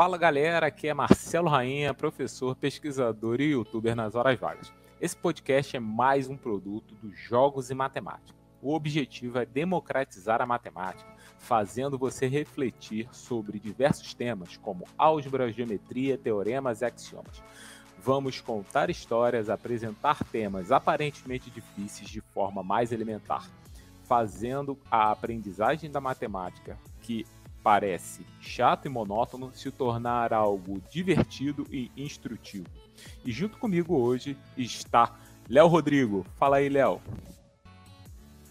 Fala galera, aqui é Marcelo Rainha, professor, pesquisador e youtuber nas horas vagas. Esse podcast é mais um produto dos Jogos e Matemática. O objetivo é democratizar a matemática, fazendo você refletir sobre diversos temas como álgebra, geometria, teoremas e axiomas. Vamos contar histórias, apresentar temas aparentemente difíceis de forma mais elementar, fazendo a aprendizagem da matemática, que parece chato e monótono, se tornar algo divertido e instrutivo. E junto comigo hoje está Léo Rodrigo. Fala aí, Léo.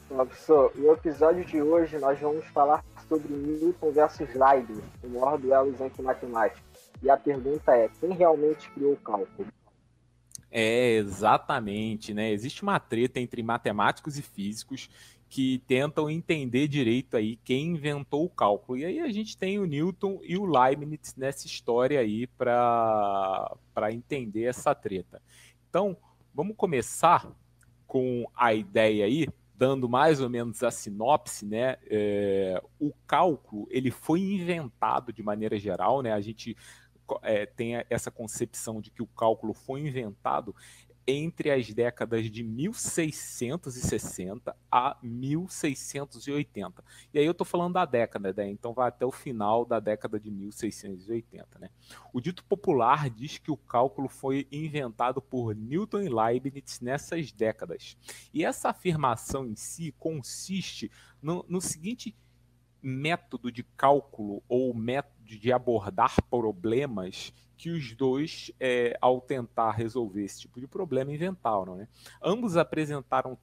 Olá, professor. No episódio de hoje nós vamos falar sobre Newton versus Leibniz, o maior duelo entre matemática. E a pergunta é, quem realmente criou o cálculo? É, exatamente, né? Existe uma treta entre matemáticos e físicos que tentam entender direito aí quem inventou o cálculo. E aí a gente tem o Newton e o Leibniz nessa história aí para entender essa treta. Então, vamos começar com a ideia aí, dando mais ou menos a sinopse, né? É, o cálculo ele foi inventado de maneira geral, né? A gente é, tem essa concepção de que o cálculo foi inventado entre as décadas de 1660 a 1680. E aí eu estou falando da década, né? então vai até o final da década de 1680. Né? O dito popular diz que o cálculo foi inventado por Newton e Leibniz nessas décadas. E essa afirmação em si consiste no, no seguinte método de cálculo ou método de abordar problemas que os dois, é, ao tentar resolver esse tipo de problema, inventaram. Né? Ambos apresentaram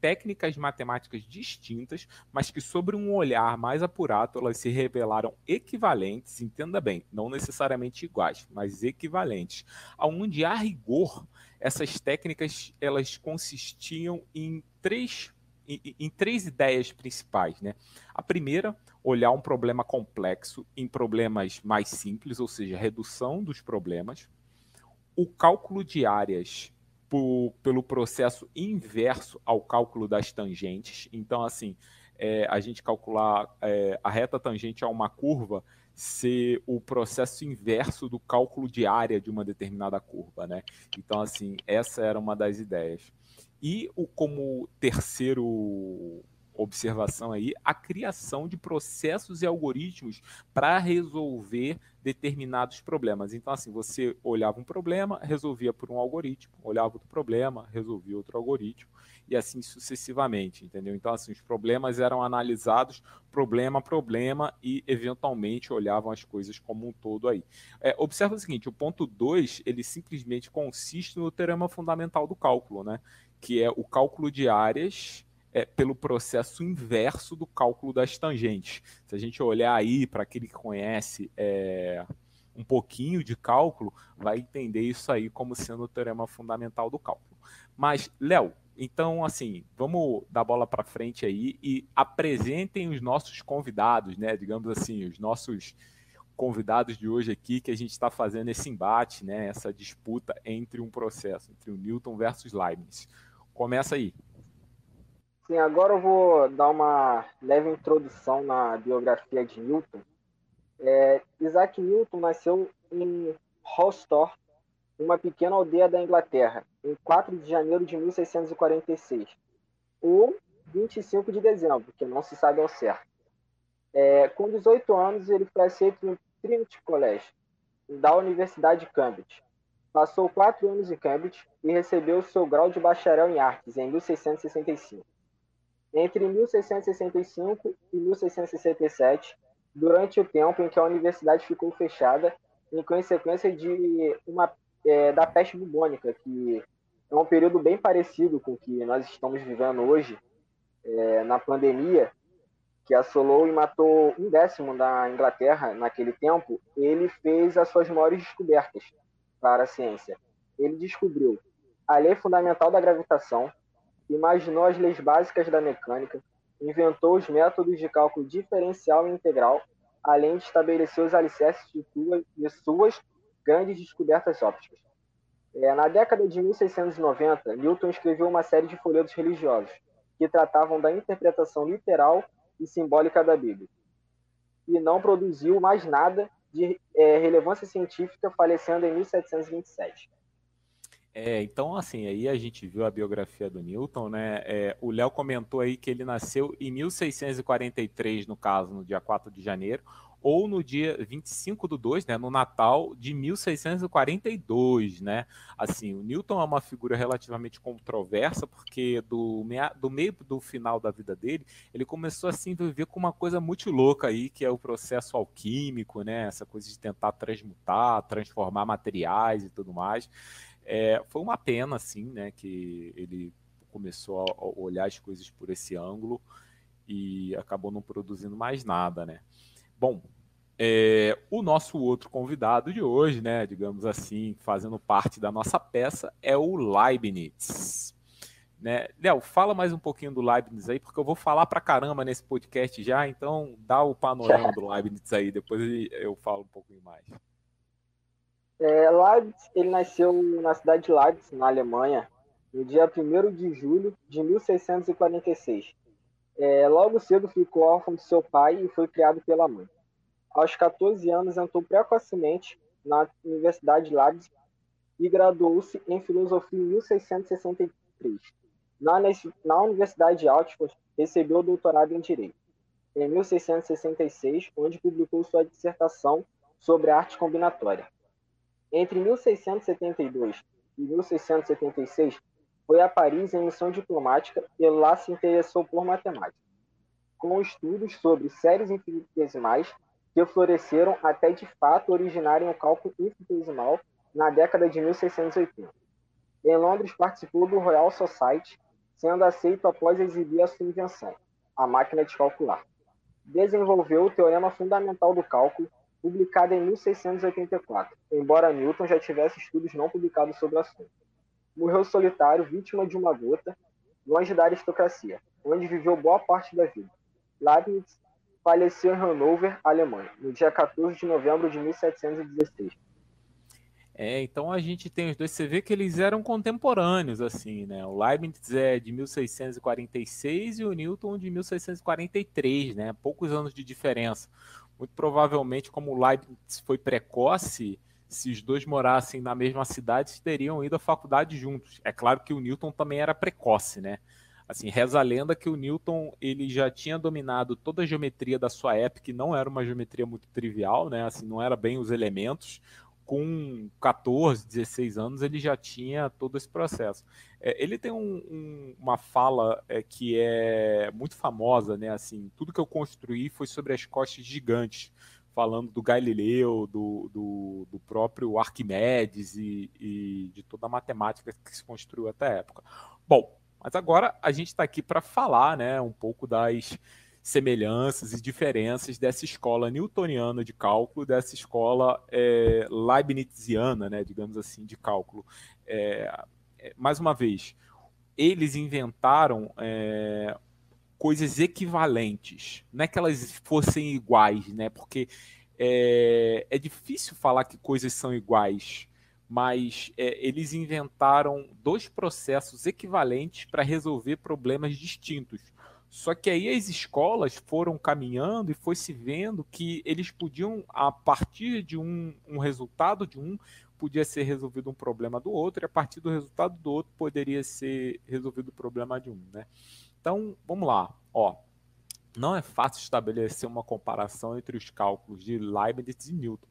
técnicas matemáticas distintas, mas que, sobre um olhar mais apurado, elas se revelaram equivalentes, entenda bem, não necessariamente iguais, mas equivalentes, aonde, a rigor, essas técnicas elas consistiam em três em, três ideias principais. Né? A primeira, olhar um problema complexo em problemas mais simples, ou seja, redução dos problemas. O cálculo de áreas por, pelo processo inverso ao cálculo das tangentes. Então, assim, é, a gente calcular é, a reta tangente a uma curva ser o processo inverso do cálculo de área de uma determinada curva, né? Então, assim, essa era uma das ideias. E o, como terceiro observação aí, a criação de processos e algoritmos para resolver determinados problemas. Então, assim, você olhava um problema, resolvia por um algoritmo, olhava outro problema, resolvia outro algoritmo, e assim sucessivamente, entendeu? Então, assim, os problemas eram analisados problema a problema e, eventualmente, olhavam as coisas como um todo aí. É, observa o seguinte, o ponto 2, ele simplesmente consiste no teorema fundamental do cálculo, né? Que é o cálculo de áreas é, pelo processo inverso do cálculo das tangentes. Se a gente olhar aí para aquele que conhece é, um pouquinho de cálculo, vai entender isso aí como sendo o teorema fundamental do cálculo. Mas, Léo, então, assim, vamos dar bola para frente aí e apresentem os nossos convidados, né? Digamos assim, os nossos convidados de hoje aqui que a gente está fazendo esse embate, né? Essa disputa entre um processo, entre o Newton versus Leibniz. Começa aí. Sim, agora eu vou dar uma leve introdução na biografia de Newton. É, Isaac Newton nasceu em Hallstor, uma pequena aldeia da Inglaterra, em 4 de janeiro de 1646, ou 25 de dezembro, que não se sabe ao certo. É, com 18 anos, ele foi aceito no Trinity College, da Universidade de Cambridge, Passou quatro anos em Cambridge e recebeu seu grau de bacharel em artes em 1665. Entre 1665 e 1667, durante o tempo em que a universidade ficou fechada em consequência de uma é, da peste bubônica, que é um período bem parecido com o que nós estamos vivendo hoje, é, na pandemia, que assolou e matou um décimo da Inglaterra naquele tempo, ele fez as suas maiores descobertas, para a ciência. Ele descobriu a lei fundamental da gravitação, imaginou as leis básicas da mecânica, inventou os métodos de cálculo diferencial e integral, além de estabelecer os alicerces de, de suas grandes descobertas ópticas. É, na década de 1690, Newton escreveu uma série de folhetos religiosos que tratavam da interpretação literal e simbólica da Bíblia. E não produziu mais nada de é, relevância científica, falecendo em 1727. É, então, assim, aí a gente viu a biografia do Newton, né? É, o Léo comentou aí que ele nasceu em 1643, no caso, no dia 4 de janeiro, ou no dia 25 do 2, né, no Natal de 1642, né? Assim, o Newton é uma figura relativamente controversa, porque do, meia, do meio do final da vida dele, ele começou assim a viver com uma coisa muito louca aí, que é o processo alquímico, né? Essa coisa de tentar transmutar, transformar materiais e tudo mais. É, foi uma pena, assim, né, que ele começou a olhar as coisas por esse ângulo e acabou não produzindo mais nada, né. Bom, é, o nosso outro convidado de hoje, né, digamos assim, fazendo parte da nossa peça, é o Leibniz. Né? Léo, fala mais um pouquinho do Leibniz aí, porque eu vou falar pra caramba nesse podcast já, então dá o panorama do Leibniz aí, depois eu falo um pouquinho mais. É, Leibniz, ele nasceu na cidade de Leibniz, na Alemanha, no dia 1 de julho de 1646. É, logo cedo ficou órfão de seu pai e foi criado pela mãe. Aos 14 anos, entrou precocemente na Universidade de Leibniz e graduou-se em filosofia em 1663. Na, na Universidade de Oxford, recebeu o doutorado em Direito. Em 1666, onde publicou sua dissertação sobre arte combinatória. Entre 1672 e 1676, foi a Paris em missão diplomática e lá se interessou por matemática, com estudos sobre séries infinitesimais que floresceram até de fato originarem o cálculo infinitesimal na década de 1680. Em Londres participou do Royal Society, sendo aceito após exibir a sua invenção, a máquina de calcular. Desenvolveu o teorema fundamental do cálculo, publicada em 1684, embora Newton já tivesse estudos não publicados sobre o assunto. Morreu solitário, vítima de uma gota, longe da aristocracia, onde viveu boa parte da vida. Leibniz faleceu em Hanover, Alemanha, no dia 14 de novembro de 1716. É, então a gente tem os dois, você vê que eles eram contemporâneos, assim, né? O Leibniz é de 1646 e o Newton de 1643, né? Poucos anos de diferença muito provavelmente, como o Leibniz foi precoce, se os dois morassem na mesma cidade, teriam ido à faculdade juntos. É claro que o Newton também era precoce, né? Assim, reza a lenda que o Newton ele já tinha dominado toda a geometria da sua época, e não era uma geometria muito trivial, né? Assim, não era bem os elementos com 14, 16 anos, ele já tinha todo esse processo. É, ele tem um, um, uma fala é, que é muito famosa, né? Assim, tudo que eu construí foi sobre as costas gigantes, falando do Galileu, do, do, do próprio Arquimedes e, e, de toda a matemática que se construiu até a época. Bom, mas agora a gente está aqui para falar, né, um pouco das semelhanças e diferenças dessa escola newtoniana de cálculo, dessa escola é, leibniziana, né, digamos assim, de cálculo. É, é mais uma vez, eles inventaram é, coisas equivalentes, não é que elas fossem iguais, né, porque é, é difícil falar que coisas são iguais, mas é, eles inventaram dois processos equivalentes para resolver problemas distintos. Só que aí as escolas foram caminhando e foi se vendo que eles podiam, a partir de um, um resultado de um, podia ser resolvido um problema do outro, e a partir do resultado do outro poderia ser resolvido o problema de um. Né? Então, vamos lá. Ó, não é fácil estabelecer uma comparação entre os cálculos de Leibniz e Newton,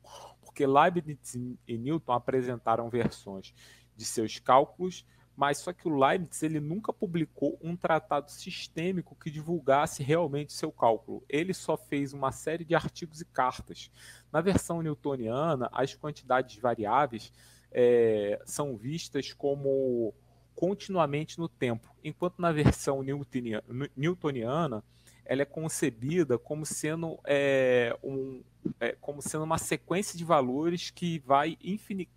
porque Leibniz e Newton apresentaram versões de seus cálculos mas só que o Leibniz ele nunca publicou um tratado sistêmico que divulgasse realmente seu cálculo. Ele só fez uma série de artigos e cartas. Na versão newtoniana, as quantidades variáveis é, são vistas como continuamente no tempo, enquanto na versão newtoniana ela é concebida como sendo, é, um, é, como sendo uma sequência de valores que vai infin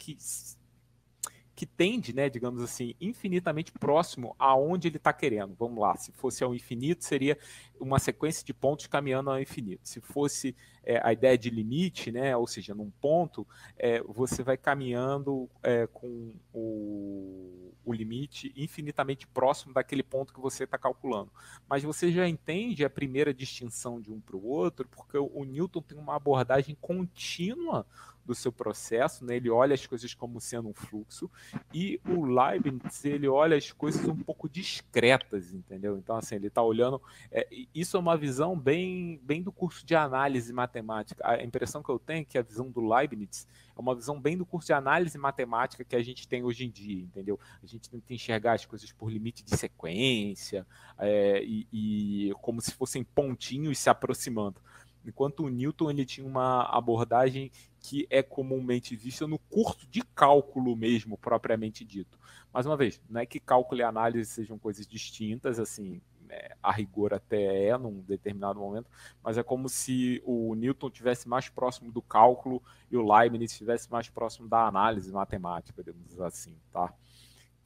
que tende, né, digamos assim, infinitamente próximo aonde ele está querendo. Vamos lá, se fosse ao infinito, seria uma sequência de pontos caminhando ao infinito. Se fosse é, a ideia de limite, né? Ou seja, num ponto, é, você vai caminhando é, com o, o limite infinitamente próximo daquele ponto que você está calculando. Mas você já entende a primeira distinção de um para o outro, porque o, o Newton tem uma abordagem contínua do seu processo, né? ele olha as coisas como sendo um fluxo, e o Leibniz ele olha as coisas um pouco discretas, entendeu? Então, assim, ele está olhando. É, isso é uma visão bem, bem do curso de análise matemática. A impressão que eu tenho é que a visão do Leibniz é uma visão bem do curso de análise matemática que a gente tem hoje em dia, entendeu? A gente tenta enxergar as coisas por limite de sequência é, e, e como se fossem pontinhos se aproximando enquanto o Newton ele tinha uma abordagem que é comumente vista no curso de cálculo mesmo, propriamente dito. Mais uma vez, não é que cálculo e análise sejam coisas distintas, assim, é, a rigor até é num determinado momento, mas é como se o Newton tivesse mais próximo do cálculo e o Leibniz estivesse mais próximo da análise matemática, digamos assim, tá?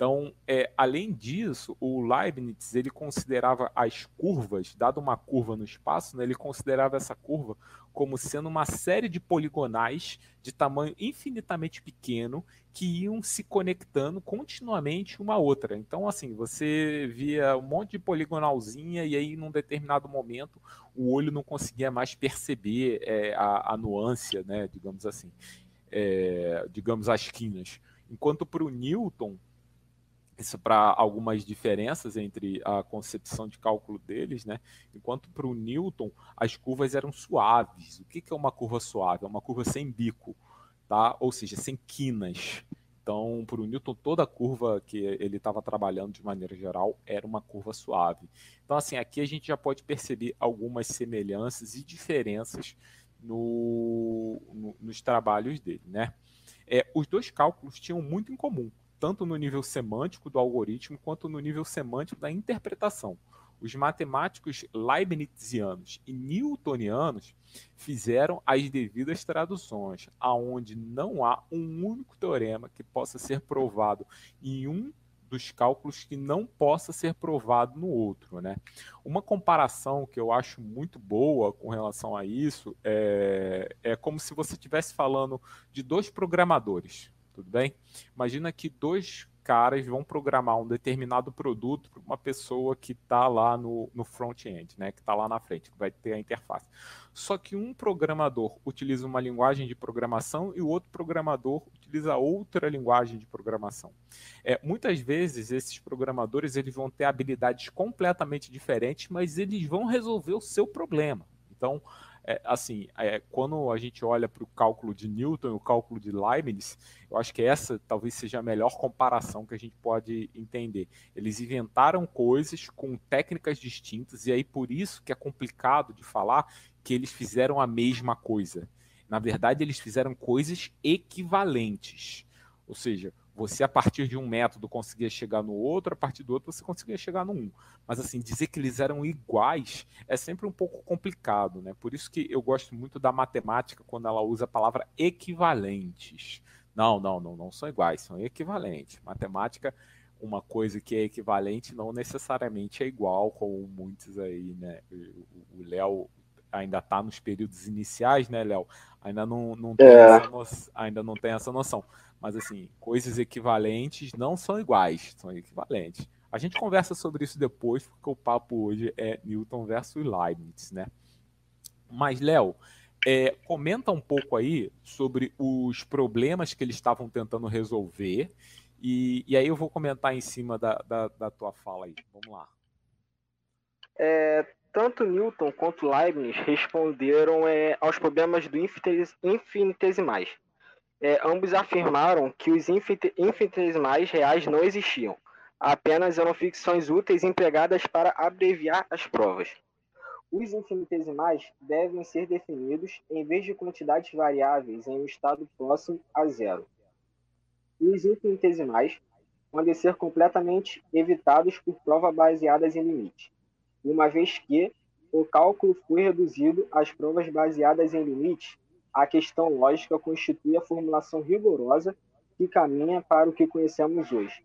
Então, é, além disso, o Leibniz ele considerava as curvas, dado uma curva no espaço, né, ele considerava essa curva como sendo uma série de poligonais de tamanho infinitamente pequeno que iam se conectando continuamente uma outra. Então, assim, você via um monte de poligonalzinha e aí, num determinado momento, o olho não conseguia mais perceber é, a, a né, digamos assim, é, digamos as quinas. Enquanto para o Newton, isso para algumas diferenças entre a concepção de cálculo deles, né? Enquanto para o Newton as curvas eram suaves. O que, que é uma curva suave? É uma curva sem bico, tá? Ou seja, sem quinas. Então, para o Newton, toda curva que ele estava trabalhando de maneira geral era uma curva suave. Então, assim, aqui a gente já pode perceber algumas semelhanças e diferenças no, no, nos trabalhos dele, né? É, os dois cálculos tinham muito em comum tanto no nível semântico do algoritmo quanto no nível semântico da interpretação. Os matemáticos leibnizianos e newtonianos fizeram as devidas traduções, aonde não há um único teorema que possa ser provado em um dos cálculos que não possa ser provado no outro. Né? Uma comparação que eu acho muito boa com relação a isso é, é como se você estivesse falando de dois programadores tudo bem? Imagina que dois caras vão programar um determinado produto para uma pessoa que está lá no, no front-end, né, que está lá na frente, que vai ter a interface. Só que um programador utiliza uma linguagem de programação e o outro programador utiliza outra linguagem de programação. É, muitas vezes esses programadores eles vão ter habilidades completamente diferentes, mas eles vão resolver o seu problema. Então, é, assim, é, quando a gente olha para o cálculo de Newton e o cálculo de Leibniz, eu acho que essa talvez seja a melhor comparação que a gente pode entender. Eles inventaram coisas com técnicas distintas, e aí por isso que é complicado de falar que eles fizeram a mesma coisa. Na verdade, eles fizeram coisas equivalentes. Ou seja, você, a partir de um método, conseguia chegar no outro, a partir do outro, você conseguia chegar no um. Mas, assim, dizer que eles eram iguais é sempre um pouco complicado, né? Por isso que eu gosto muito da matemática quando ela usa a palavra equivalentes. Não, não, não, não são iguais, são equivalentes. Matemática, uma coisa que é equivalente não necessariamente é igual, como muitos aí, né? O Léo ainda está nos períodos iniciais, né, Léo? Ainda não, não, tem é. essa no... ainda não tem essa noção. Mas, assim, coisas equivalentes não são iguais, são equivalentes. A gente conversa sobre isso depois, porque o papo hoje é Newton versus Leibniz, né? Mas, Léo, é, comenta um pouco aí sobre os problemas que eles estavam tentando resolver. E, e aí eu vou comentar em cima da, da, da tua fala aí. Vamos lá. É, tanto Newton quanto Leibniz responderam é, aos problemas do infinitesimais é, ambos afirmaram que os infinitesimais reais não existiam, apenas eram ficções úteis empregadas para abreviar as provas. Os infinitesimais devem ser definidos em vez de quantidades variáveis em um estado próximo a zero. Os infinitesimais podem ser completamente evitados por provas baseadas em limite, uma vez que o cálculo foi reduzido às provas baseadas em limite a questão lógica constitui a formulação rigorosa que caminha para o que conhecemos hoje.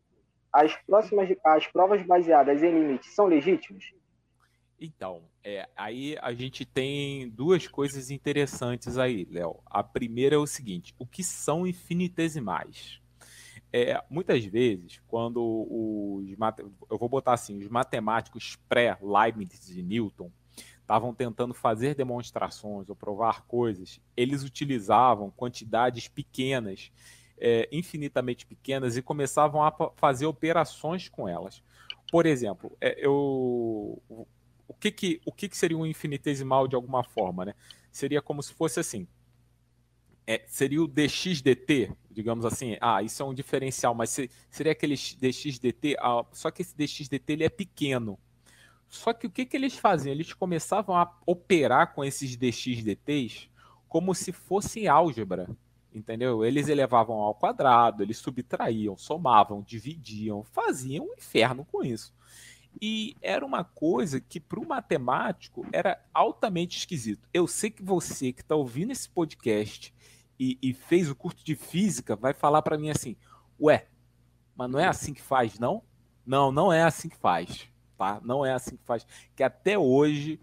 As próximas as provas baseadas em limites são legítimas? Então, é, aí a gente tem duas coisas interessantes aí, Léo. A primeira é o seguinte: o que são infinitesimais? É, muitas vezes, quando os eu vou botar assim, os matemáticos pré-Leibniz e Newton estavam tentando fazer demonstrações ou provar coisas, eles utilizavam quantidades pequenas, é, infinitamente pequenas, e começavam a fazer operações com elas. Por exemplo, é, eu o que, que, o que, que seria um infinitesimal de alguma forma, né? Seria como se fosse assim. É, seria o dxdt, digamos assim. Ah, isso é um diferencial, mas seria aquele dxdt, ah, só que esse dxdt ele é pequeno. Só que o que, que eles faziam? Eles começavam a operar com esses dxdt's como se fosse álgebra, entendeu? Eles elevavam ao quadrado, eles subtraíam, somavam, dividiam, faziam um inferno com isso. E era uma coisa que para o matemático era altamente esquisito. Eu sei que você que está ouvindo esse podcast e, e, fez o curso de física vai falar para mim assim: Ué, mas não é assim que faz, não? Não, não é assim que faz, tá? Não é assim que faz. Que até hoje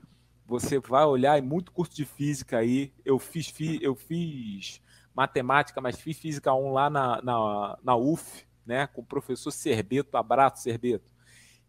você vai olhar em muito curso de física aí. Eu fiz, eu fiz matemática, mas fiz física 1 lá na, na, na UF, né? Com o professor Serbeto, abraço, Serbeto.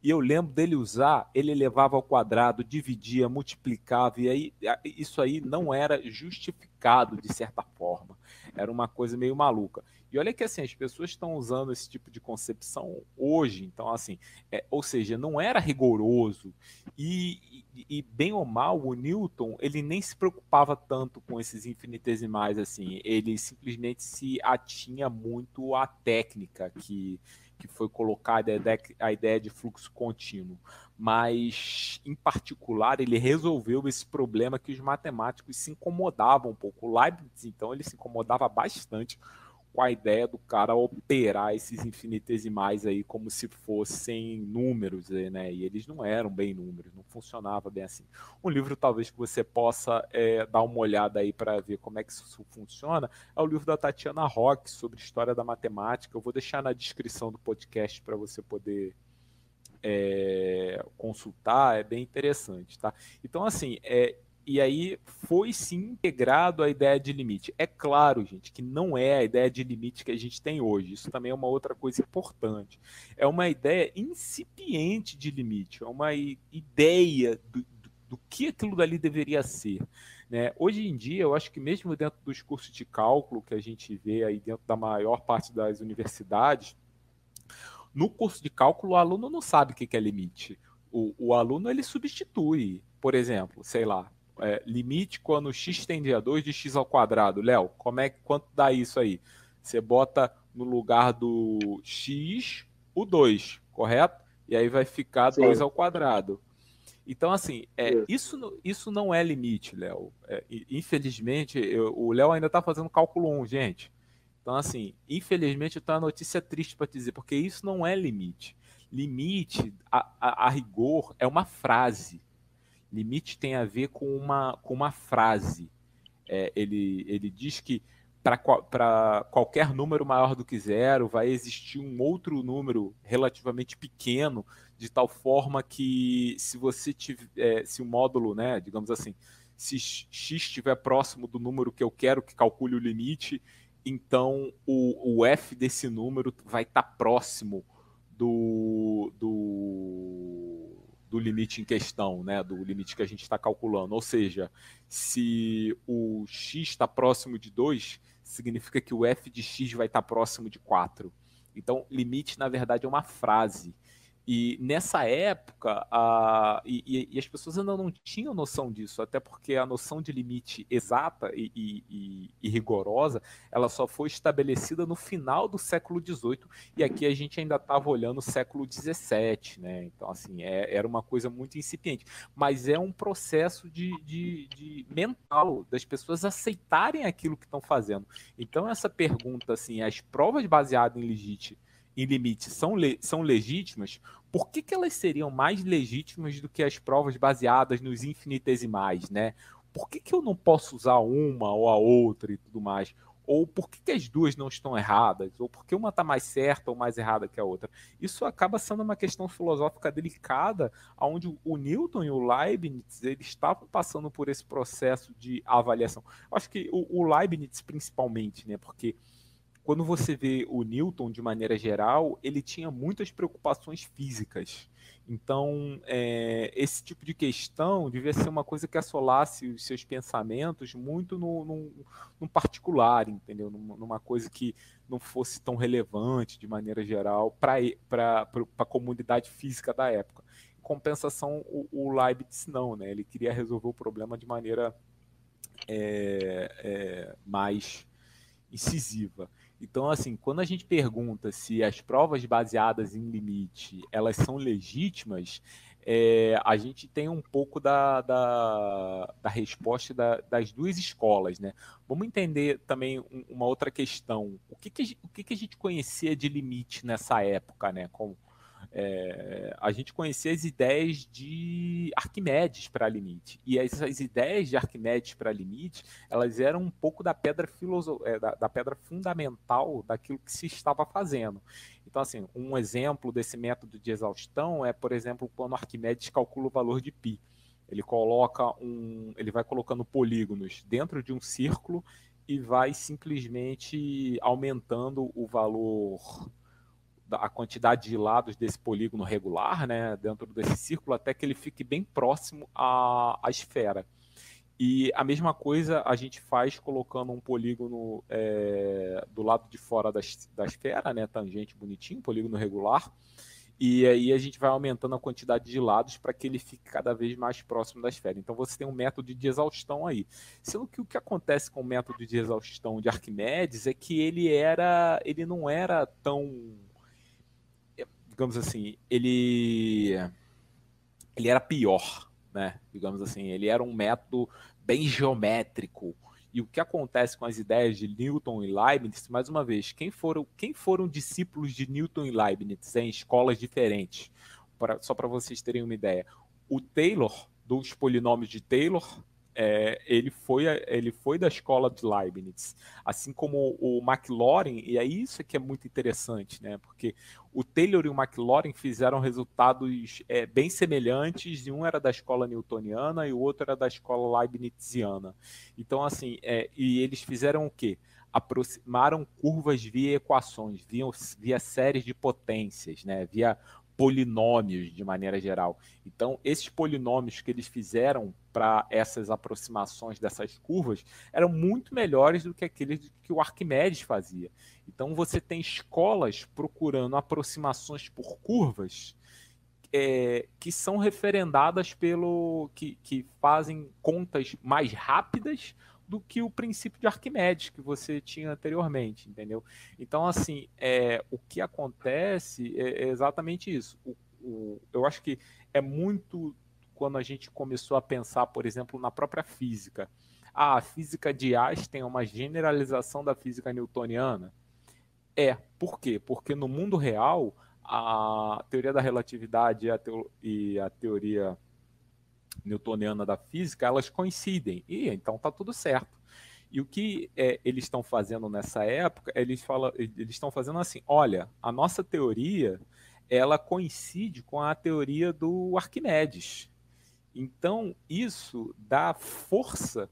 E eu lembro dele usar, ele levava ao quadrado, dividia, multiplicava, e aí isso aí não era justificado de certa forma. Era uma coisa meio maluca. E olha que assim, as pessoas estão usando esse tipo de concepção hoje, então assim, é, ou seja, não era rigoroso. E, e, e, bem ou mal, o Newton, ele nem se preocupava tanto com esses infinitesimais assim, ele simplesmente se atinha muito à técnica que que foi colocada a ideia de fluxo contínuo, mas em particular ele resolveu esse problema que os matemáticos se incomodavam um pouco. O Leibniz, então, ele se incomodava bastante com a ideia do cara operar esses infinitesimais aí como se fossem números, né? E eles não eram bem números, não funcionava bem assim. Um livro talvez que você possa é, dar uma olhada aí para ver como é que isso funciona é o livro da Tatiana Rock sobre história da matemática. Eu vou deixar na descrição do podcast para você poder é, consultar, é bem interessante, tá? Então assim, é, e aí foi sim integrado a ideia de limite. É claro, gente, que não é a ideia de limite que a gente tem hoje. Isso também é uma outra coisa importante. É uma ideia incipiente de limite, é uma ideia do, do, do que aquilo dali deveria ser. Né? Hoje em dia, eu acho que mesmo dentro dos cursos de cálculo que a gente vê aí dentro da maior parte das universidades, no curso de cálculo o aluno não sabe o que é limite. O, o aluno ele substitui, por exemplo, sei lá, é, limite quando x tende a 2 de x ao quadrado. Léo, como é quanto dá isso aí? Você bota no lugar do x o 2, correto? E aí vai ficar Sim. 2 ao quadrado. Então, assim, é, isso, isso não é limite, Léo. É, infelizmente, eu, o Léo ainda está fazendo cálculo 1, gente. Então, assim, infelizmente, eu tenho uma notícia triste para te dizer, porque isso não é limite. Limite, a, a, a rigor, é uma frase. Limite tem a ver com uma, com uma frase. É, ele, ele diz que para qualquer número maior do que zero vai existir um outro número relativamente pequeno, de tal forma que se você tiver, é, se o módulo, né, digamos assim, se x estiver próximo do número que eu quero que calcule o limite, então o, o f desse número vai estar tá próximo do, do do limite em questão, né, do limite que a gente está calculando. Ou seja, se o x está próximo de 2, significa que o f de x vai estar tá próximo de 4. Então, limite, na verdade, é uma frase. E nessa época, a, e, e, as pessoas ainda não tinham noção disso, até porque a noção de limite exata e, e, e, rigorosa, ela só foi estabelecida no final do século XVIII, e aqui a gente ainda estava olhando o século XVII, né? Então, assim, é, era uma coisa muito incipiente. Mas é um processo de, de, de mental, das pessoas aceitarem aquilo que estão fazendo. Então, essa pergunta, assim, as provas baseadas em legítimo em limite são, le são legítimas, por que, que elas seriam mais legítimas do que as provas baseadas nos infinitesimais, né? Por que, que eu não posso usar uma ou a outra e tudo mais? ou por que, que as duas não estão erradas, ou por que uma está mais certa ou mais errada que a outra. Isso acaba sendo uma questão filosófica delicada, onde o Newton e o Leibniz eles estavam passando por esse processo de avaliação. Eu acho que o, o Leibniz principalmente, né, porque quando você vê o Newton de maneira geral, ele tinha muitas preocupações físicas. Então, é, esse tipo de questão devia ser uma coisa que assolasse os seus pensamentos muito no, no, no particular, entendeu? Numa, numa, coisa que não fosse tão relevante de maneira geral para a comunidade física da época. Em compensação, o, o Leibniz não, né? Ele queria resolver o problema de maneira é, é, mais incisiva. Então, assim, quando a gente pergunta se as provas baseadas em limite elas são legítimas, é, a gente tem um pouco da, da, da resposta da, das duas escolas, né? Vamos entender também uma outra questão. O que, que, o que, que a gente conhecia de limite nessa época, né? Com, é, a gente conhecia as ideias de Arquimedes para limite. E essas ideias de Arquimedes para limite, elas eram um pouco da pedra, filoso é, da, da, pedra fundamental daquilo que se estava fazendo. Então, assim, um exemplo desse método de exaustão é, por exemplo, quando Arquimedes calcula o valor de π. Ele coloca um, ele vai colocando polígonos dentro de um círculo e vai simplesmente aumentando o valor a quantidade de lados desse polígono regular, né, dentro desse círculo, até que ele fique bem próximo à, à esfera. E a mesma coisa a gente faz colocando um polígono é, do lado de fora da, da esfera, né, tangente bonitinho, polígono regular, e aí a gente vai aumentando a quantidade de lados para que ele fique cada vez mais próximo da esfera. Então você tem um método de exaustão aí. Sendo que o que acontece com o método de exaustão de Arquimedes é que ele era, ele não era tão digamos assim, ele ele era pior, né? Digamos assim, ele era um método bem geométrico. E o que acontece com as ideias de Newton e Leibniz, mais uma vez, quem foram, quem foram discípulos de Newton e Leibniz em escolas diferentes? Pra, só para vocês terem uma ideia. O Taylor, dos polinômios de Taylor, é, ele, foi, ele foi da escola de Leibniz, assim como o McLaurin, e é isso que é muito interessante, né? Porque o Taylor e o McLaurin fizeram resultados é, bem semelhantes, e um era da escola newtoniana e o outro era da escola leibniziana. Então, assim, é, e eles fizeram o quê? Aproximaram curvas via equações, via, via séries de potências, né? via polinômios de maneira geral. Então, esses polinômios que eles fizeram para essas aproximações dessas curvas eram muito melhores do que aqueles que o Arquimedes fazia. Então, você tem escolas procurando aproximações por curvas é, que são referendadas pelo. Que, que fazem contas mais rápidas do que o princípio de Arquimedes que você tinha anteriormente, entendeu? Então, assim, é, o que acontece é, é exatamente isso. O, o, eu acho que é muito quando a gente começou a pensar, por exemplo, na própria física. Ah, a física de Einstein é uma generalização da física newtoniana? É. Por quê? Porque no mundo real, a teoria da relatividade e a, teo e a teoria newtoniana da física, elas coincidem. E então tá tudo certo. E o que é, eles estão fazendo nessa época, eles, falam, eles estão fazendo assim, olha, a nossa teoria, ela coincide com a teoria do Arquimedes. Então, isso dá força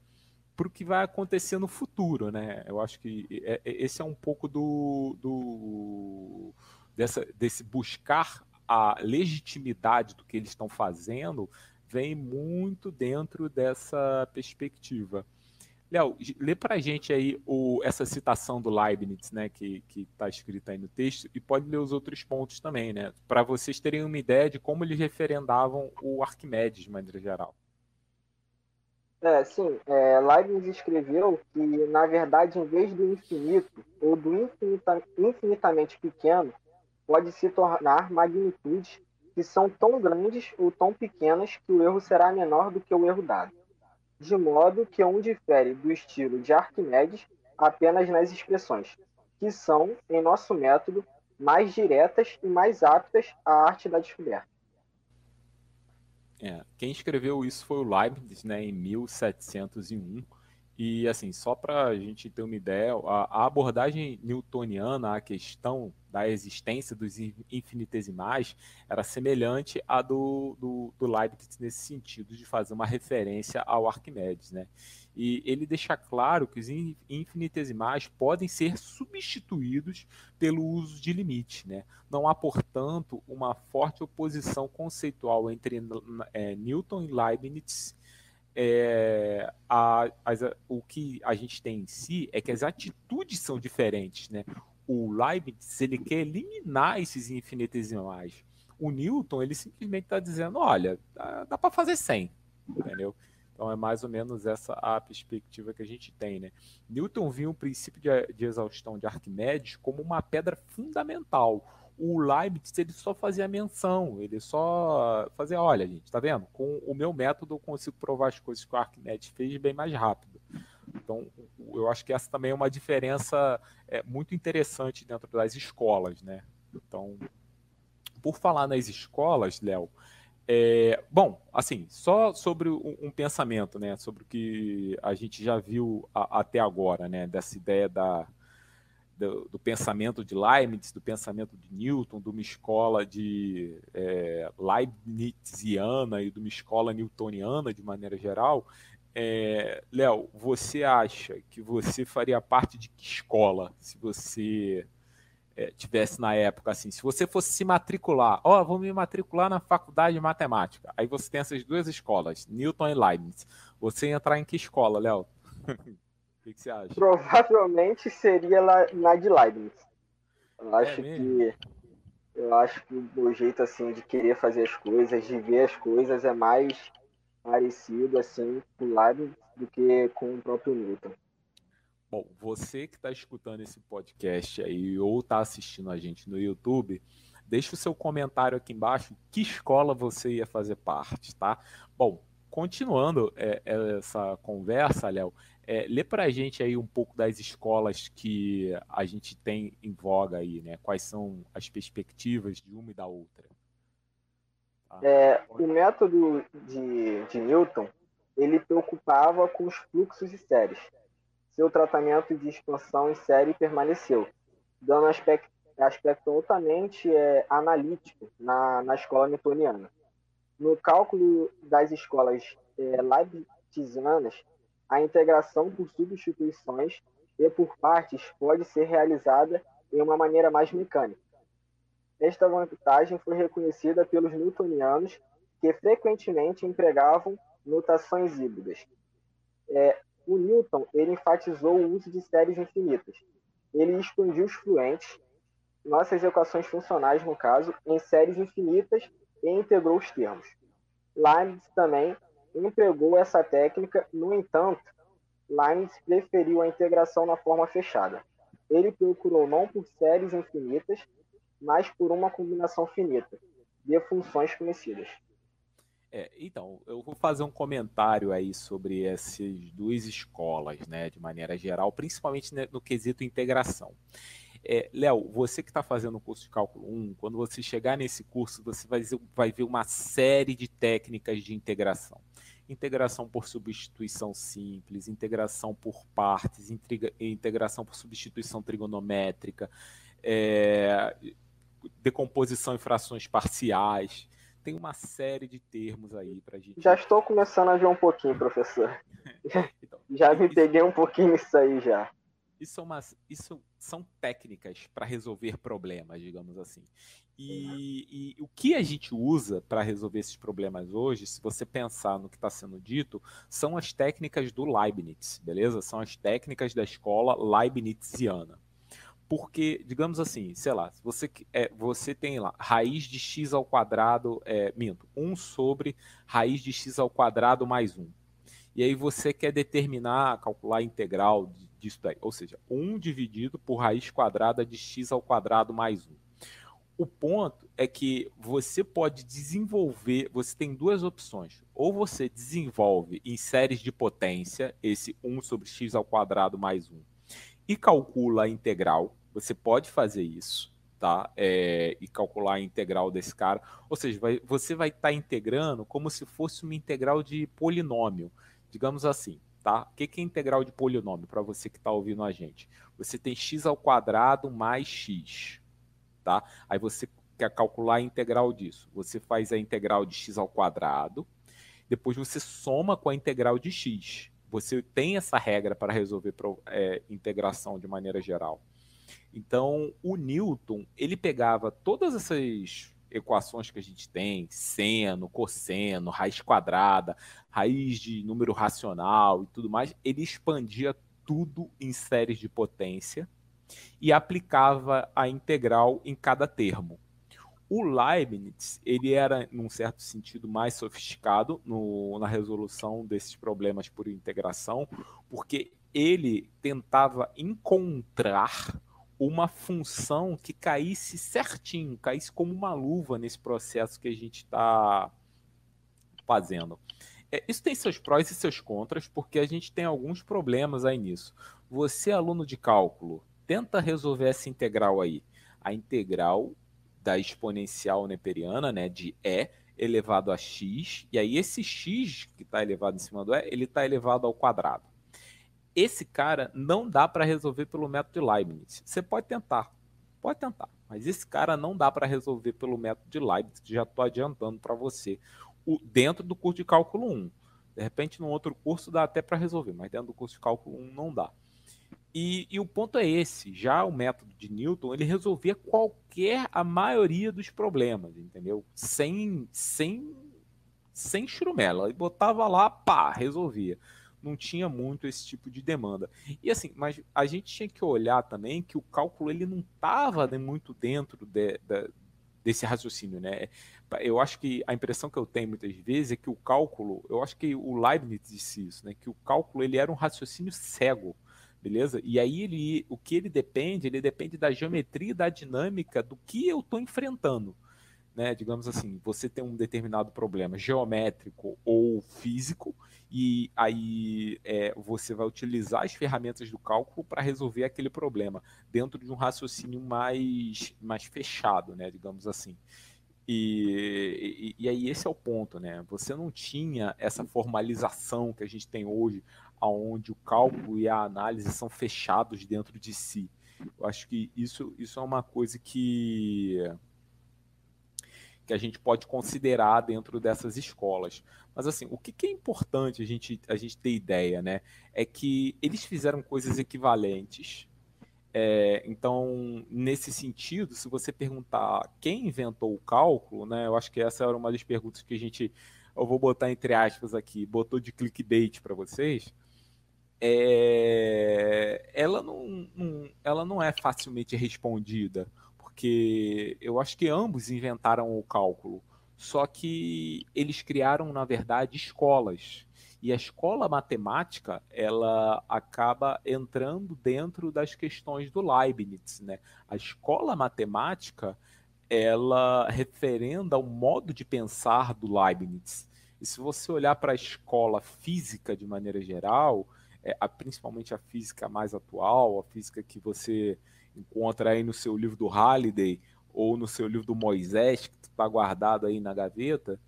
para o que vai acontecer no futuro, né? Eu acho que é, é, esse é um pouco do, do dessa, desse buscar a legitimidade do que eles estão fazendo vem muito dentro dessa perspectiva. Léo, lê para a gente aí o, essa citação do Leibniz, né, que está escrita aí no texto, e pode ler os outros pontos também, né, para vocês terem uma ideia de como eles referendavam o Arquimedes, de maneira geral. É, sim, é, Leibniz escreveu que, na verdade, em vez do infinito ou do infinita, infinitamente pequeno, pode se tornar magnitudes que são tão grandes ou tão pequenas que o erro será menor do que o erro dado, de modo que um difere do estilo de Arquimedes apenas nas expressões, que são, em nosso método, mais diretas e mais aptas à arte da descoberta. É, quem escreveu isso foi o Leibniz, né, em 1701, E assim, só para a gente ter uma ideia, a, a, abordagem newtoniana à questão da existência dos infinitesimais era semelhante à do, do, do Leibniz nesse sentido, de fazer uma referência ao Arquimedes. Né? E ele deixa claro que os infinitesimais podem ser substituídos pelo uso de limite. Né? Não há, portanto, uma forte oposição conceitual entre é, Newton e Leibniz é, a, o que a gente tem em si é que as atitudes são diferentes, né? O Leibniz ele quer eliminar esses infinitesimais. O Newton ele simplesmente está dizendo, olha, dá, dá para fazer 100, entendeu? Então é mais ou menos essa a perspectiva que a gente tem, né? Newton viu o princípio de, de exaustão de Arquimedes como uma pedra fundamental o Leibniz ele só fazia menção, ele só fazia, olha, gente, tá vendo? Com o meu método eu consigo provar as coisas que o Arquimedes fez bem mais rápido. Então, eu acho que essa também é uma diferença é, muito interessante dentro das escolas, né? Então, por falar nas escolas, Léo, é, bom, assim, só sobre um, um, pensamento, né, sobre o que a gente já viu a, até agora, né, dessa ideia da, do, do, pensamento de Leibniz, do pensamento de Newton, de uma escola de é, Leibniziana e de uma escola newtoniana de maneira geral. É, Léo, você acha que você faria parte de que escola se você é, tivesse na época assim? Se você fosse se matricular, ó, oh, vou me matricular na faculdade de matemática. Aí você tem essas duas escolas, Newton e Leibniz. Você ia entrar em que escola, Léo? O que, que, você acha? Provavelmente seria na de Leibniz. Eu é acho é que eu acho que o jeito assim de querer fazer as coisas, de ver as coisas é mais parecido assim com Leibniz do que com o próprio Newton. Bom, você que está escutando esse podcast aí ou está assistindo a gente no YouTube, deixa o seu comentário aqui embaixo. Que escola você ia fazer parte, tá? Bom, continuando é, essa conversa, Léo, é, lê para a gente aí um pouco das escolas que a gente tem em voga aí, né? Quais são as perspectivas de uma e da outra? Tá? É, o método de, de Newton, ele preocupava com os fluxos de séries. Seu tratamento de expansão em série permaneceu, dando aspecto, aspecto altamente é, analítico na, na escola newtoniana. No cálculo das escolas é, leibnizianas, a integração por substituições e por partes pode ser realizada em uma maneira mais mecânica. Esta vantagem foi reconhecida pelos newtonianos, que frequentemente empregavam notações híbridas. É, o Newton ele enfatizou o uso de séries infinitas. Ele expandiu os fluentes, nossas equações funcionais, no caso, em séries infinitas e integrou os termos. Leibniz também empregou essa técnica, no entanto, Leibniz preferiu a integração na forma fechada. Ele procurou não por séries infinitas, mas por uma combinação finita de funções conhecidas. É, então, eu vou fazer um comentário aí sobre essas duas escolas, né, de maneira geral, principalmente no quesito integração. É, Léo, você que está fazendo o curso de cálculo 1, quando você chegar nesse curso, você vai, vai ver uma série de técnicas de integração integração por substituição simples, integração por partes, integração por substituição trigonométrica, é, decomposição em frações parciais. Tem uma série de termos aí para a gente. Já estou começando a ver um pouquinho, professor. então, já me peguei um pouquinho nisso aí já. Isso são, umas, isso são técnicas para resolver problemas, digamos assim. E, e, o que a gente usa para resolver esses problemas hoje, se você pensar no que está sendo dito, são as técnicas do Leibniz, beleza? São as técnicas da escola leibniziana. Porque, digamos assim, sei lá, você, é, você tem lá raiz de x ao quadrado, é, minto, 1 sobre raiz de x ao quadrado mais 1. E aí você quer determinar, calcular a integral disso daí. Ou seja, 1 dividido por raiz quadrada de x ao quadrado mais 1. O ponto é que você pode desenvolver, você tem duas opções. Ou você desenvolve em séries de potência esse 1 sobre x ao quadrado mais 1 e calcula a integral. Você pode fazer isso, tá? É, e calcular a integral desse cara. Ou seja, vai, você vai estar tá integrando como se fosse uma integral de polinômio. Digamos assim, tá? O que é integral de polinômio para você que está ouvindo a gente? Você tem x ao quadrado mais x, tá? Aí você quer calcular a integral disso. Você faz a integral de x ao quadrado, depois você soma com a integral de x. Você tem essa regra para resolver é, integração de maneira geral. Então, o Newton, ele pegava todas essas equações que a gente tem, seno, cosseno, raiz quadrada, raiz de número racional e tudo mais, ele expandia tudo em séries de potência e aplicava a integral em cada termo. O Leibniz, ele era, num certo sentido, mais sofisticado no, na resolução desses problemas por integração, porque ele tentava encontrar uma função que caísse certinho, caísse como uma luva nesse processo que a gente está fazendo. É, isso tem seus prós e seus contras, porque a gente tem alguns problemas aí nisso. Você, aluno de cálculo, tenta resolver essa integral aí. A integral da exponencial neperiana, né, de E elevado a x, e aí esse x que está elevado em cima do E, ele está elevado ao quadrado. Esse cara não dá para resolver pelo método de Leibniz. Você pode tentar, pode tentar, mas esse cara não dá para resolver pelo método de Leibniz, já estou adiantando para você. O, dentro do curso de cálculo 1. De repente, num outro curso dá até para resolver, mas dentro do curso de cálculo 1 não dá. E, e, o ponto é esse, já o método de Newton, ele resolvia qualquer, a maioria dos problemas, entendeu? Sem, sem, sem churumela. Ele botava lá, pá, resolvia não tinha muito esse tipo de demanda. E assim, mas a gente tinha que olhar também que o cálculo ele não estava muito dentro de, de, desse raciocínio, né? Eu acho que a impressão que eu tenho muitas vezes é que o cálculo, eu acho que o Leibniz disse isso, né? Que o cálculo ele era um raciocínio cego, beleza? E aí ele, o que ele depende, ele depende da geometria, da dinâmica do que eu estou enfrentando. Né, digamos assim, você tem um determinado problema geométrico ou físico, e aí é, você vai utilizar as ferramentas do cálculo para resolver aquele problema dentro de um raciocínio mais, mais fechado, né, digamos assim. E, e, e, aí esse é o ponto, né? Você não tinha essa formalização que a gente tem hoje, aonde o cálculo e a análise são fechados dentro de si. Eu acho que isso, isso é uma coisa que que a gente pode considerar dentro dessas escolas. Mas assim, o que, é importante a gente, a gente ter ideia, né? É que eles fizeram coisas equivalentes. É, então, nesse sentido, se você perguntar quem inventou o cálculo, né? Eu acho que essa era uma das perguntas que a gente, eu vou botar entre aspas aqui, botou de clickbait para vocês. É, ela, não, não, ela não é facilmente respondida porque eu acho que ambos inventaram o cálculo, só que eles criaram, na verdade, escolas. E a escola matemática, ela acaba entrando dentro das questões do Leibniz, né? A escola matemática, ela referenda o modo de pensar do Leibniz. E se você olhar para a escola física de maneira geral, é, a, principalmente a física mais atual, a física que você encontra aí no seu livro do Halliday ou no seu livro do Moisés, que está guardado aí na gaveta,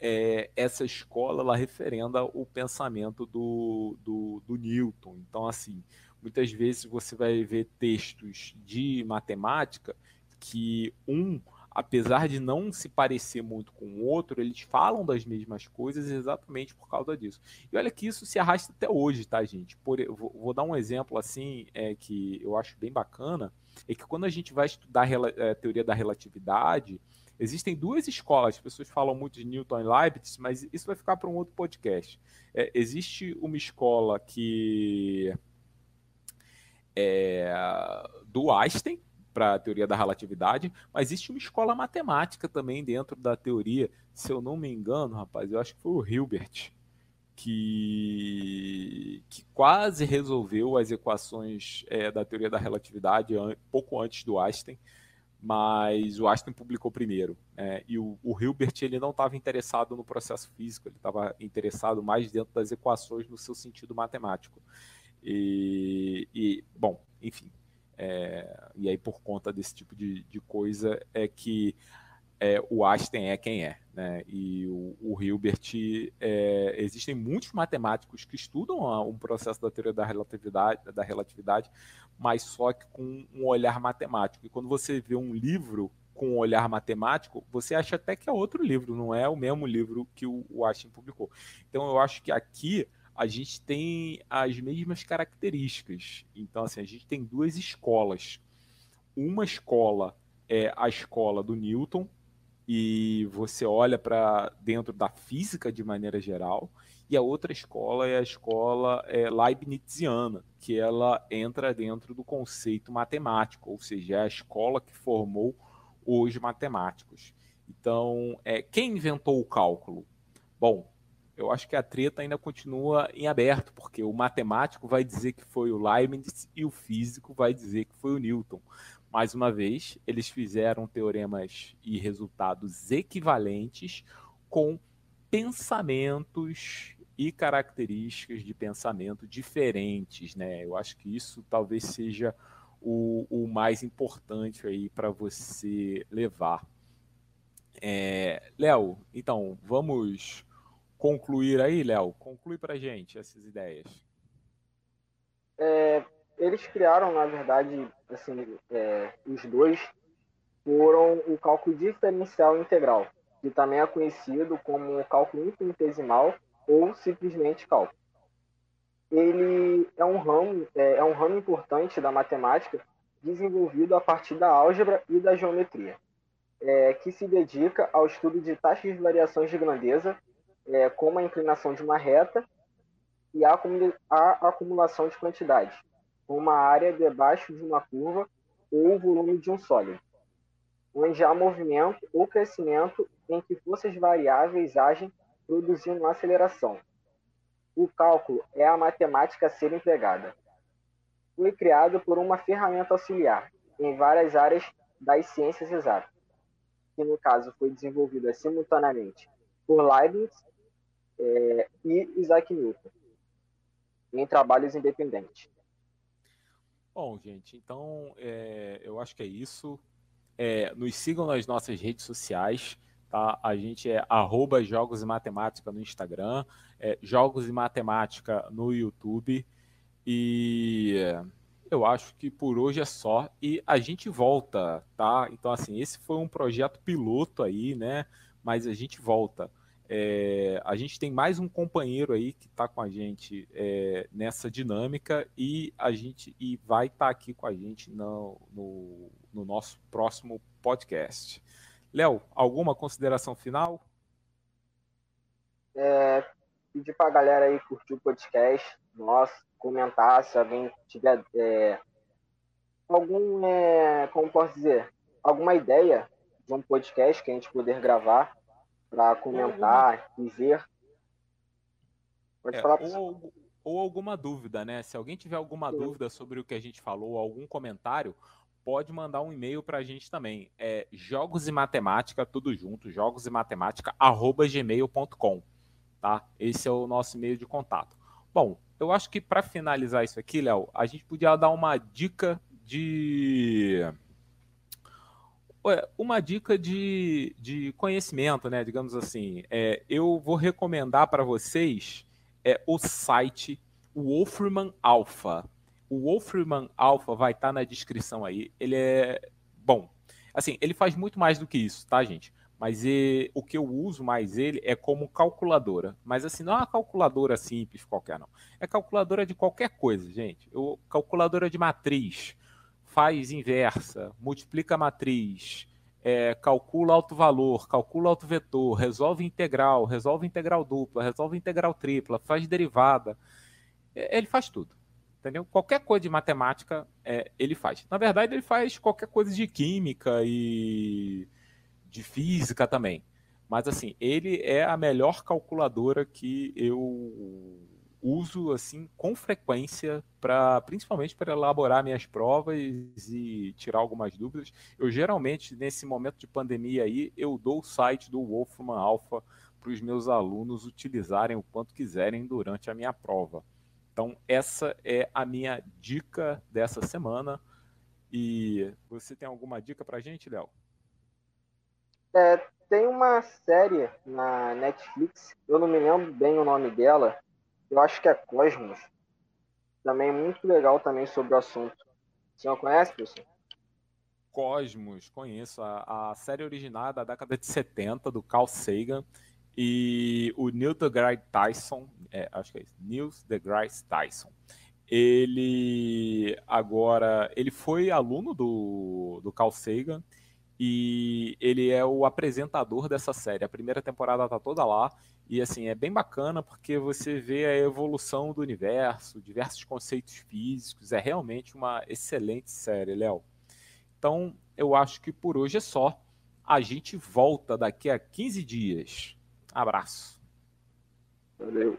é, essa escola ela referenda o pensamento do, do, do Newton. Então, assim, muitas vezes você vai ver textos de matemática que um apesar de não se parecer muito com o outro, eles falam das mesmas coisas exatamente por causa disso. E olha que isso se arrasta até hoje, tá, gente? Por, vou, vou dar um exemplo assim é, que eu acho bem bacana, é que quando a gente vai estudar a é, teoria da relatividade, existem duas escolas, as pessoas falam muito de Newton e Leibniz, mas isso vai ficar para um outro podcast. É, existe uma escola que é do Einstein, para a teoria da relatividade, mas existe uma escola matemática também dentro da teoria. Se eu não me engano, rapaz, eu acho que foi o Hilbert que, que quase resolveu as equações é, da teoria da relatividade an pouco antes do Einstein, mas o Einstein publicou primeiro. É, e o, o, Hilbert ele não estava interessado no processo físico, ele estava interessado mais dentro das equações no seu sentido matemático. E, e bom, enfim, é, e aí, por conta desse tipo de, de coisa, é que é, o Einstein é quem é. Né? E o, o Hilbert, é, existem muitos matemáticos que estudam um processo da teoria da relatividade, da relatividade, mas só que com um olhar matemático. E quando você vê um livro com um olhar matemático, você acha até que é outro livro, não é o mesmo livro que o, o Einstein publicou. Então eu acho que aqui a gente tem as mesmas características. Então, assim, a gente tem duas escolas. Uma escola é a escola do Newton, e você olha para dentro da física de maneira geral, e a outra escola é a escola é, leibniziana, que ela entra dentro do conceito matemático, ou seja, é a escola que formou os matemáticos. Então, é, quem inventou o cálculo? Bom, eu acho que a treta ainda continua em aberto, porque o matemático vai dizer que foi o Leibniz e o físico vai dizer que foi o Newton. Mais uma vez, eles fizeram teoremas e resultados equivalentes com pensamentos e características de pensamento diferentes, né? Eu acho que isso talvez seja o, o mais importante aí para você levar. É, Léo, então vamos concluir aí, Léo. Conclui para gente essas ideias. É, eles criaram, na verdade, assim, é, os dois foram o cálculo diferencial integral, que também é conhecido como cálculo infinitesimal ou simplesmente cálculo. Ele é um ramo, é, é um ramo importante da matemática desenvolvido a partir da álgebra e da geometria, é, que se dedica ao estudo de taxas de variações de grandeza, é, como a inclinação de uma reta e a, a acumulação de quantidades, uma área debaixo de uma curva ou o volume de um sólido, onde há movimento ou crescimento em que forças variáveis agem produzindo aceleração. O cálculo é a matemática a ser empregada. Foi criado por uma ferramenta auxiliar em várias áreas das ciências exatas, que no caso foi desenvolvida simultaneamente por Leibniz é, e Isaac Newton, em trabalhos independentes. Bom, gente, então é, eu acho que é isso. É, nos sigam nas nossas redes sociais. Tá? A gente é arroba Jogos e Matemática no Instagram, é, Jogos e Matemática no YouTube. E eu acho que por hoje é só. E a gente volta, tá? Então, assim, esse foi um projeto piloto aí, né? Mas a gente volta. É, a gente tem mais um companheiro aí que está com a gente é, nessa dinâmica e a gente e vai estar tá aqui com a gente no, no, no nosso próximo podcast. Léo, alguma consideração final? É, pedir para a galera aí curtir o podcast, nosso, comentar se alguém tiver é, algum, é, como posso dizer, alguma ideia de um podcast que a gente poder gravar para comentar e ver. Pode é, falar ou, ou, alguma dúvida, né? Se alguém tiver alguma Sim. dúvida sobre o que a gente falou, algum comentário, pode mandar um e-mail para a gente também. É jogos e matemática, tudo junto, jogos e matemática, arroba gmail.com. Tá? Esse é o nosso e-mail de contato. Bom, eu acho que para finalizar isso aqui, Léo, a gente podia dar uma dica de uma dica de, de conhecimento, né? Digamos assim, é, eu vou recomendar para vocês é, o site Wolfram Alpha. O Wolfram Alpha vai estar tá na descrição aí. Ele é bom. Assim, ele faz muito mais do que isso, tá, gente? Mas e, o que eu uso mais ele é como calculadora. Mas assim, não é uma calculadora simples qualquer, não. É calculadora de qualquer coisa, gente. Eu, calculadora de matriz faz inversa, multiplica a matriz, é, calcula alto valor, calcula alto vetor, resolve integral, resolve integral dupla, resolve integral tripla, faz derivada. É, ele faz tudo. Entendeu? Qualquer coisa de matemática é, ele faz. Na verdade, ele faz qualquer coisa de química e de física também. Mas assim, ele é a melhor calculadora que eu uso assim com frequência para principalmente para elaborar minhas provas e tirar algumas dúvidas. Eu geralmente nesse momento de pandemia aí eu dou o site do Wolfman Alpha para os meus alunos utilizarem o quanto quiserem durante a minha prova. Então essa é a minha dica dessa semana. E você tem alguma dica para gente, Léo? É, tem uma série na Netflix, eu não me lembro bem o nome dela, eu acho que é Cosmos. Também muito legal também sobre o assunto. Você não conhece, pessoal? Cosmos, conheço. A, a série original é da década de 70, do Carl Sagan. E o Neil deGrasse Tyson, é, acho que é isso, Neil deGrasse Tyson, ele agora, ele foi aluno do, do Carl Sagan e ele é o apresentador dessa série. A primeira temporada tá toda lá e assim, é bem bacana porque você vê a evolução do universo, diversos conceitos físicos, é realmente uma excelente série, Léo. Então, eu acho que por hoje é só. A gente volta daqui a 15 dias. Abraço. Valeu.